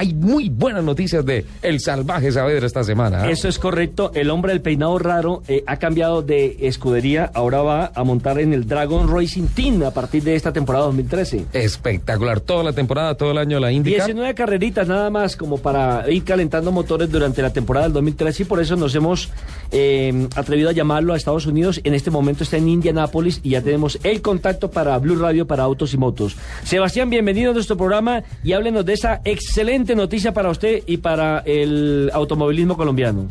Hay muy buenas noticias de El Salvaje Saavedra esta semana. ¿eh? Eso es correcto. El hombre del peinado raro eh, ha cambiado de escudería. Ahora va a montar en el Dragon Racing Team a partir de esta temporada 2013. Espectacular. Toda la temporada, todo el año la IndyCar. 19 carreritas nada más como para ir calentando motores durante la temporada del 2013 y por eso nos hemos eh, atrevido a llamarlo a Estados Unidos. En este momento está en Indianápolis y ya tenemos el contacto para Blue Radio para autos y motos. Sebastián, bienvenido a nuestro programa y háblenos de esa excelente noticia para usted y para el automovilismo colombiano.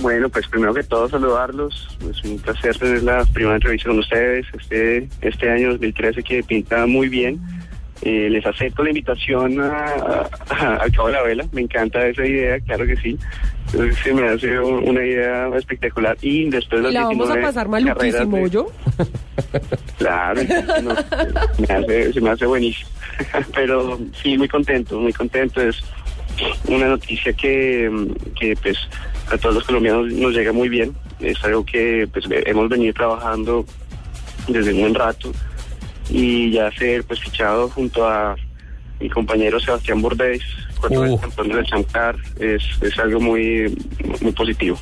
Bueno, pues primero que todo saludarlos. Es un placer tener la primera entrevista con ustedes. Este, este año 2013 que pinta muy bien. Eh, les acepto la invitación a- a- al Cabo de la Vela. Me encanta esa idea, claro que sí. Se me hace un- una idea espectacular. Y después de las la vamos a 19 pasar maluquísimo, de- yo. Claro, no, me hace, se me hace buenísimo. Pero sí, muy contento, muy contento. Es una noticia que, que pues a todos los colombianos nos llega muy bien. Es algo que pues hemos venido trabajando desde un buen rato y ya ser pues fichado junto a mi compañero Sebastián Bordes, cuatro veces Uf. campeón del Chamcar, es, es algo muy, muy positivo.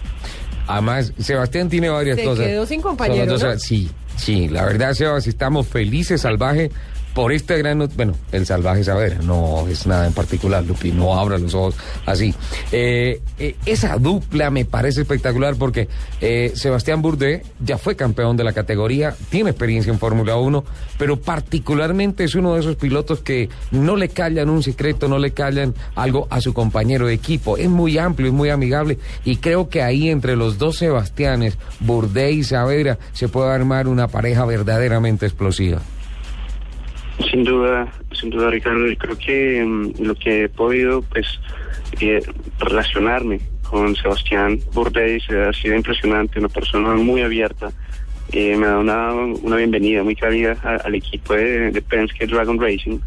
Además, Sebastián tiene varias Se cosas. quedó sin compañero. Sí, sí, la verdad, Sebas, estamos felices, salvaje, por este gran... Bueno, el salvaje Saavedra, no es nada en particular, Lupi, no abra los ojos así. Eh, eh, esa dupla me parece espectacular porque eh, Sebastián Burdé ya fue campeón de la categoría, tiene experiencia en Fórmula 1, pero particularmente es uno de esos pilotos que no le callan un secreto, no le callan algo a su compañero de equipo. Es muy amplio, es muy amigable y creo que ahí entre los dos Sebastianes, Burdé y Saavedra, se puede armar una pareja verdaderamente explosiva. Sin duda, sin duda, Ricardo. y Creo que mm, lo que he podido, pues, eh, relacionarme con Sebastián Bordes ha sido impresionante, una persona muy abierta. Eh, me da una, una bienvenida muy cálida al equipo de, de Penske Dragon Racing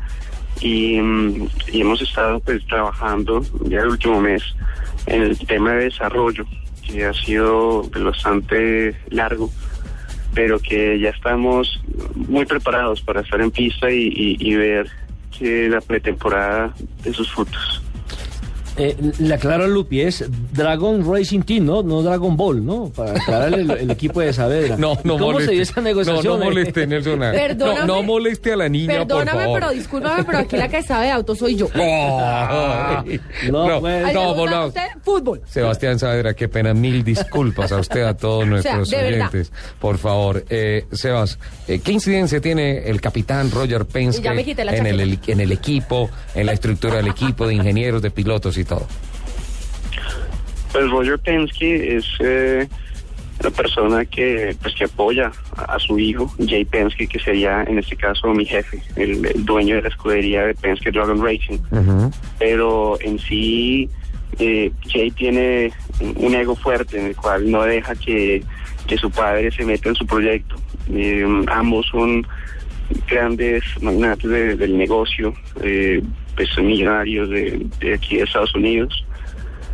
y, mm, y hemos estado pues trabajando ya el último mes en el tema de desarrollo que ha sido bastante largo pero que ya estamos muy preparados para estar en pista y, y- ver que la pretemporada de sus frutos. Eh, le aclaro a Lupi, es Dragon Racing Team, ¿no? No Dragon Ball, ¿no? Para aclararle el, el equipo de Saavedra. No, no ¿Cómo moleste. se dio esa negociación? No, no moleste, Nelson. No, Perdóname. no moleste a la niña, por Perdóname, favor. pero discúlpame, pero aquí la que sabe de auto soy yo. No, no, pues. No. Fútbol. Sebastián Saavedra, qué pena, mil disculpas a usted, a todos nuestros verdad. oyentes. Por favor, eh, Sebas, eh, ¿qué incidencia tiene el capitán Roger Penske en el, en el equipo, en la estructura del equipo, de ingenieros, de pilotos y todo? Pues Roger Penske es eh, la persona que pues que apoya a, su hijo, Jay Penske, que sería en este caso mi jefe, el, el dueño de la escudería de Penske Dragon Racing. pero en sí eh, Jay tiene un ego fuerte en el cual no deja que, que su padre se meta en su proyecto. Eh, ambos son grandes magnates de- del negocio, eh, pues millonarios de, de aquí de Estados Unidos.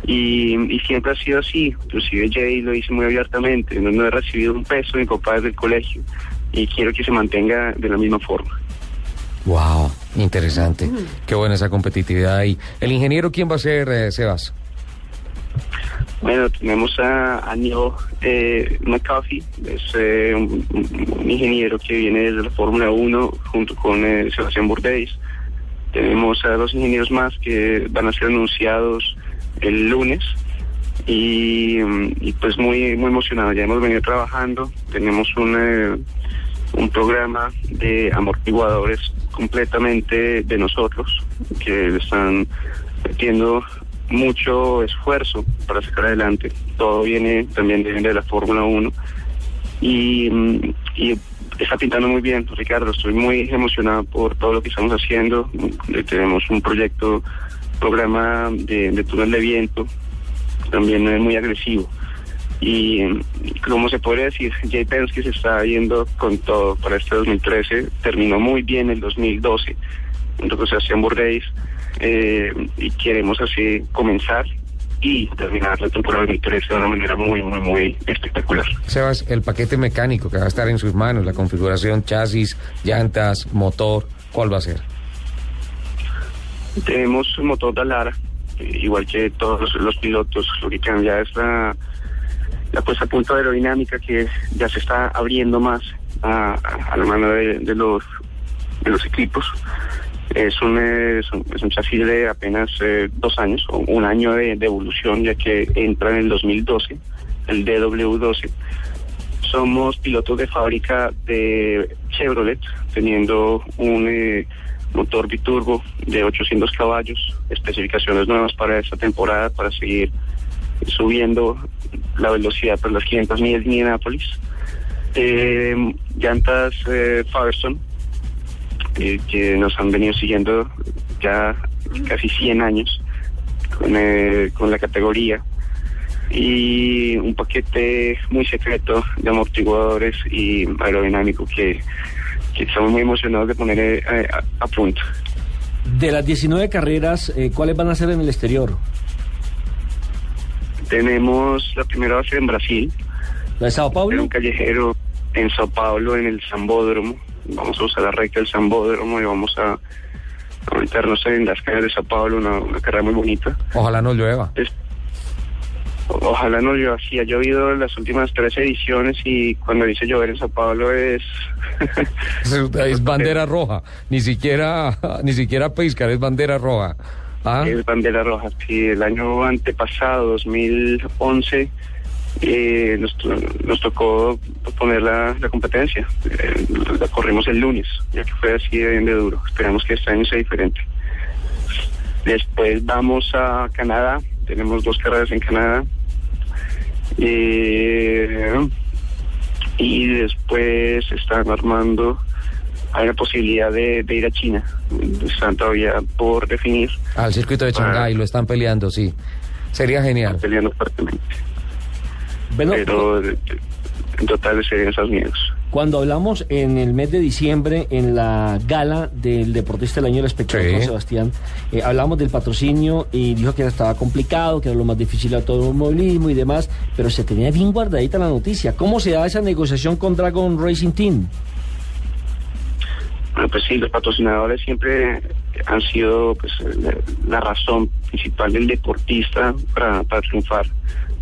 Y, y siempre ha sido así, inclusive Jay lo dice muy abiertamente, no, no he recibido un peso de mi papá desde el colegio y quiero que se mantenga de la misma forma. Wow, interesante. Qué buena esa competitividad ahí. ¿El ingeniero quién va a ser, eh, Sebas? Bueno, tenemos a, a Neil eh, McCarthy, es eh, un, un- ingeniero que viene desde la Fórmula 1 junto con eh, Sebastián Bordeis. Tenemos a dos ingenieros más que van a ser anunciados el lunes y, pues muy muy emocionado. Ya hemos venido trabajando, tenemos un, eh, un programa de amortiguadores completamente de nosotros que están metiendo mucho esfuerzo para sacar adelante. Todo viene también de, la Fórmula 1 y, mm, y está pintando muy bien, Ricardo. Estoy muy emocionado por todo lo que estamos haciendo. Tenemos un proyecto programa de, de túnel de viento, también es muy agresivo. Y como se puede decir, Jay Penske se está yendo con todo para este 2013, terminó muy bien el 2012 junto con Sebastián Bordeis eh, y queremos así comenzar y terminar la temporada 2013 de una manera muy, muy, muy espectacular. Sebas, el paquete mecánico que va a estar en sus manos, la configuración, chasis, llantas, motor, ¿cuál va a ser? Tenemos un motor Dalara, eh, igual que todos los pilotos, lo que cambia es la, la puesta a punto aerodinámica que ya se está abriendo más a, a la mano de, de los de los equipos. Es un, es un, es chasis de apenas eh, dos años, un año de, evolución, ya que entra en el 2012, el DW12. Somos pilotos de fábrica de Chevrolet, teniendo un eh, motor biturbo de 800 caballos, especificaciones nuevas para esta temporada, para seguir subiendo la velocidad por las 500 millas de Indianapolis. Eh, llantas eh, eh, que nos han venido siguiendo ya casi 100 años con, eh, con la categoría y un paquete muy secreto de amortiguadores y aerodinámico que, que estamos muy emocionados de poner eh, a, a punto. De las 19 carreras, eh, ¿cuáles van a ser en el exterior? Tenemos la primera base en Brasil, ¿La de Sao en Paulo? un callejero en Sao Paulo, en el Zambódromo. Vamos a usar la recta del Zambódromo y vamos a, a meternos en las calles de Sao Paulo, una, una carrera muy bonita. Ojalá no llueva. Es- ojalá no llueva, sí, ha llovido en las últimas tres ediciones y cuando dice llover en Sao Paulo es... Es, es bandera roja, ni siquiera, ni siquiera pescar, es bandera roja. ¿Ah? Es bandera roja. Sí, el año antepasado, 2011, eh, nos, to- nos tocó poner la, la competencia. Eh, la corrimos el lunes, ya que fue así de, de duro. Esperamos que este año sea diferente. Después vamos a Canadá. Tenemos dos carreras en Canadá. Eh, y después están armando. Hay la posibilidad de, de ir a China. Están todavía por definir. Al circuito de Shanghái lo están peleando, sí. Sería genial. peleando fuertemente. Bueno, Pero en total serían Estados Unidos. Cuando hablamos en el mes de diciembre en la gala del Deportista del Año del Sí. con Sebastián, eh, hablamos del patrocinio y dijo que estaba complicado, que era lo más difícil a todo el movilismo y demás, pero se tenía bien guardadita la noticia. ¿Cómo se da esa negociación con Dragon Racing Team? Bueno, pues sí, los patrocinadores siempre han sido pues, la, la razón principal del deportista para, para triunfar,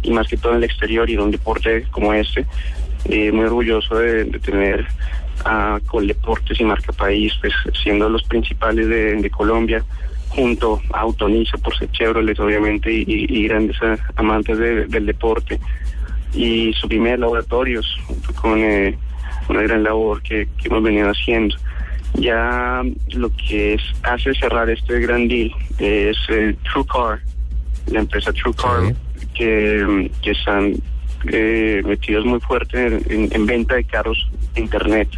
y más que todo en el exterior y en un deporte como este. Eh, muy orgulloso de, tener a Coldeportes y Marca País, pues siendo los principales de, Colombia, junto a Autonisa por ser Chevrolet, obviamente, y, grandes eh, amantes de- del deporte. Y su primer laboratorios, con eh, una gran labor que, que hemos venido haciendo. Ya lo que es, hace cerrar este gran deal es eh, TrueCar, la empresa TrueCar, Sí. Que, que están eh, metidos muy fuerte en, en- en venta de carros de internet.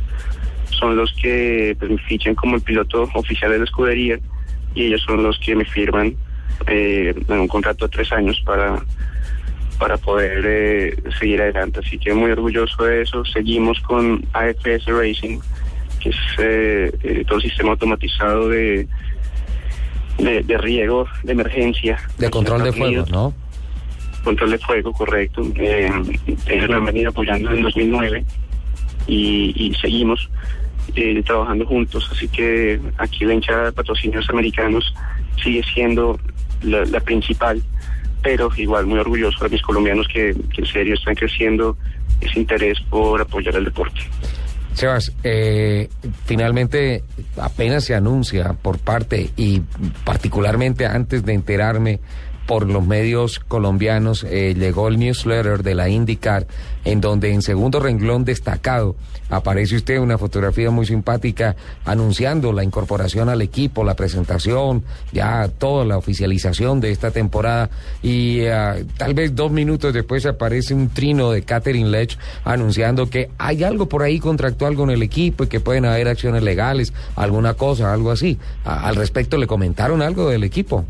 Son los que pues, me fichan como el piloto oficial de la escudería y ellos son los que me firman eh, en un contrato de tres años para para poder eh, seguir adelante. Así que muy orgulloso de eso. Seguimos con AFS Racing, que es eh, eh, todo el sistema automatizado de, de, de riego de emergencia. De control de fuego. ¿no? Control de fuego, correcto. Eh, ellos lo han venido apoyando en 2009 y, y seguimos eh, trabajando juntos. Así que aquí la hinchada de patrocinios americanos sigue siendo la, la principal, pero igual muy orgulloso de mis colombianos que, que en serio están creciendo ese interés por apoyar el deporte. Sebas, eh, finalmente apenas se anuncia por parte y particularmente antes de enterarme por los medios colombianos, eh, llegó el newsletter de la IndyCar, en donde en segundo renglón destacado aparece usted una fotografía muy simpática anunciando la incorporación al equipo, la presentación, ya toda la oficialización de esta temporada y eh, tal vez dos minutos después aparece un trino de Catherine Lech anunciando que hay algo por ahí contractual con el equipo y que pueden haber acciones legales, alguna cosa, algo así. Al respecto, ¿le comentaron algo del equipo?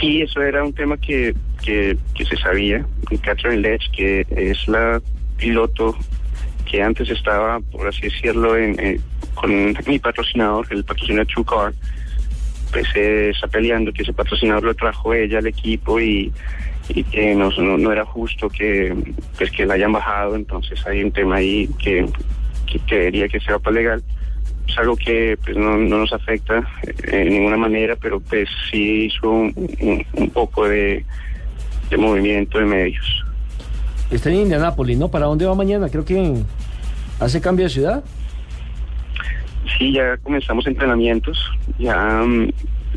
Sí, eso era un tema que, que, que se sabía. Catherine Letch, que es la piloto que antes estaba, por así decirlo, eh, con mi patrocinador, el patrocinador True Car, pues eh, está peleando que ese patrocinador lo trajo ella al equipo y, que no, no, era justo que pues que la hayan bajado, entonces hay un tema ahí que, que quería que sea para legal. Es algo que pues no, no nos afecta eh, en ninguna manera, pero pues sí hizo un, un- poco de, de movimiento de medios. Está en Indianápolis, ¿no? ¿Para dónde va mañana? Creo que hace cambio de ciudad. Sí, ya comenzamos entrenamientos. Ya mm,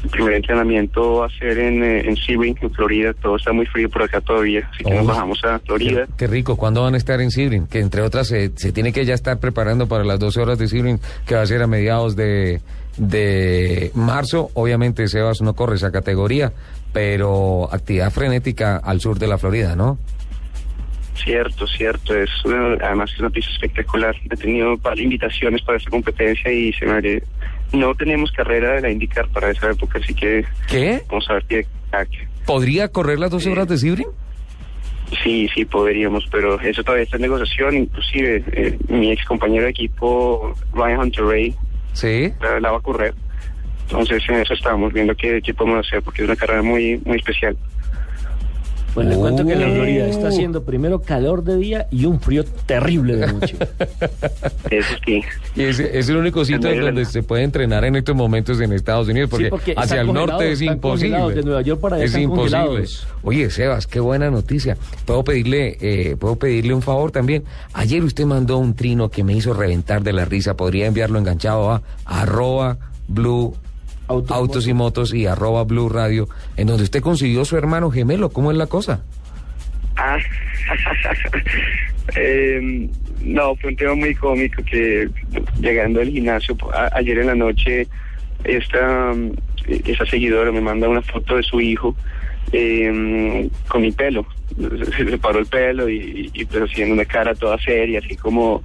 el primer entrenamiento va a ser en, eh, en Sebring, en Florida. Todo está muy frío por acá todavía, así que nos Oh. bajamos a Florida. Qué, qué rico. ¿Cuándo van a estar en Sebring? Que entre otras se, se tiene que ya estar preparando para las 12 horas de Sebring, que va a ser a mediados de, de marzo. Obviamente Sebas no corre esa categoría, pero actividad frenética al sur de la Florida, ¿no? Cierto, cierto. Es una- además es una pista espectacular. He tenido invitaciones para esta competencia y se me no tenemos carrera de la indicar para esa época, así que ¿Qué? vamos a ver qué. ¿Podría correr las 12 horas de Sebring? Sí, sí, podríamos, pero eso todavía está en negociación. Inclusive eh, mi ex compañero de equipo, Ryan Hunter Ray, Sí. la, la va a correr. Entonces en eso estábamos viendo qué, qué podemos hacer, porque es una carrera muy, muy especial. Pues le cuento que en la Oh. Florida está haciendo primero calor de día y un frío terrible de noche. Eso sí. Y es, es el único sitio en donde se puede entrenar en estos momentos en Estados Unidos, porque, Sí, porque hacia el norte es imposible. congelados, de Nueva York para allá es están imposible. congelados. Oye, Sebas, qué buena noticia. Puedo pedirle, eh, puedo pedirle un favor también. Ayer usted mandó un trino que me hizo reventar de la risa. Podría enviarlo enganchado a arroba blue Autos, autos y motos y arroba blue radio, en donde usted consiguió su hermano gemelo. ¿Cómo es la cosa? Ah, eh, no, fue un tema muy cómico que llegando al gimnasio a- ayer en la noche, esta, mm, esa seguidora me manda una foto de su hijo eh, con mi pelo. Se le paró el pelo y, y pues haciendo una cara toda seria, así como,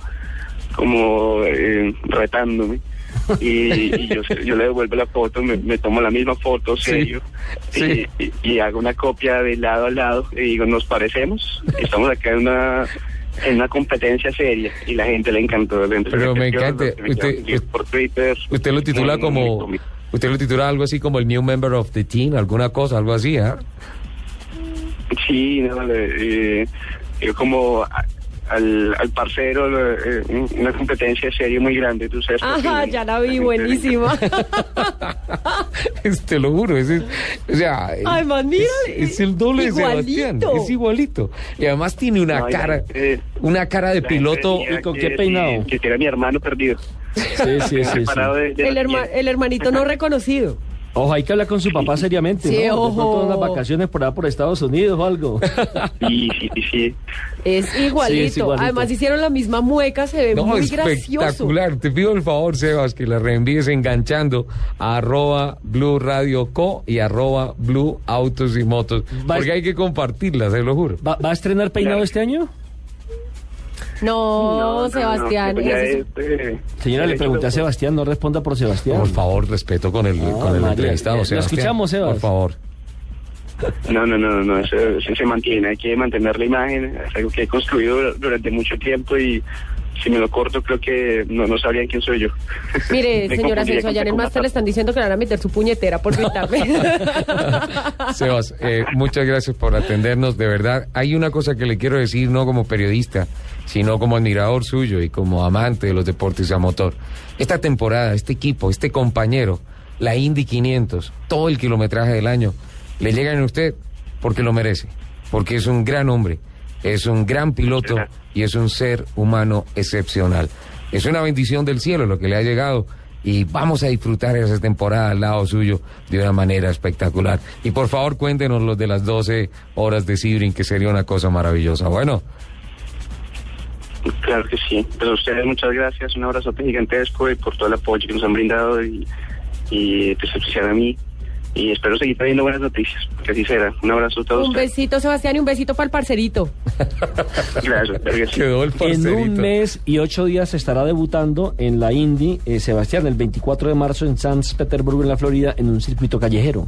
como eh, retándome. Y, y yo, yo le devuelvo la foto, me, me tomo la misma foto, Sí, serio, sí. Y, y- y hago una copia de lado a lado y digo, nos parecemos, estamos acá en una en una competencia seria y la gente le encantó. Pero me encanta, usted- por Twitter. Usted lo titula como, usted lo titula algo así como el new member of the team, alguna cosa, algo así, ¿ah? Sí, no, eh, yo como al, al parcero, eh, una competencia seria muy grande, tú sabes. Ajá, ya la vi, buenísima. Es- Te lo juro, es, el- o sea, Ay, man, mira, es, es el doble de Sebastián, igualito. es igualito. Y además tiene una No, cara, gente- una cara de piloto. ¿y con qué peinado? Que era mi hermano perdido. Sí, sí, sí. sí. Separado de- de El, la herma- niña. el hermanito no reconocido. Ojo, hay que hablar con su papá seriamente, Sí, ¿no? De ojo. pronto unas vacaciones por allá por Estados Unidos o algo. Sí, sí, sí. Es igualito. Sí, es igualito. Además hicieron la misma mueca, se ve No, muy gracioso. espectacular. Te pido el favor, Sebas, que la reenvíes enganchando a arroba Blue Radio Co y arroba Blue Autos y Motos. Va- Porque hay que compartirla, se lo juro. ¿Va, va a estrenar peinado Claro. este año? No, Sebastián. ya eso- es, eh, Señora, le pregunté a Sebastián, no responda por Sebastián. Por favor, respeto con el, Ah, con el María, entrevistado, lo Sebastián. escuchamos, Sebas. Por favor. No, no, no, no, eso, eso se mantiene, hay que mantener la imagen, es algo que he construido durante mucho tiempo y si me lo corto creo que no, no sabrían quién soy yo. Mire, señora Celso, allá en el máster le están diciendo que le van a meter su puñetera por gritarme. Sebas, eh, muchas gracias por atendernos. De verdad, hay una cosa que le quiero decir, no como periodista, sino como admirador suyo y como amante de los deportes a motor. Esta temporada, este equipo, este compañero, la Indy 500, todo el kilometraje del año, le llegan a usted porque lo merece, porque es un gran hombre, es un gran piloto y es un ser humano excepcional. Es una bendición del cielo lo que le ha llegado y vamos a disfrutar esa temporada al lado suyo de una manera espectacular. Y por favor cuéntenos los de las 12 horas de Sibrin, que sería una cosa maravillosa. Bueno, Claro que sí. Pues a ustedes muchas gracias, un abrazo gigantesco y por todo el apoyo que nos han brindado y, y pues, especial a mí. Y espero seguir trayendo buenas noticias, que así será. Un abrazo a todos un ustedes. besito, Sebastián, y un besito para el parcerito. Gracias, quedó el En parcerito. un mes y ocho días estará debutando en la Indy, eh, Sebastián, el 24 de marzo en San Petersburgo, en la Florida, en un circuito callejero.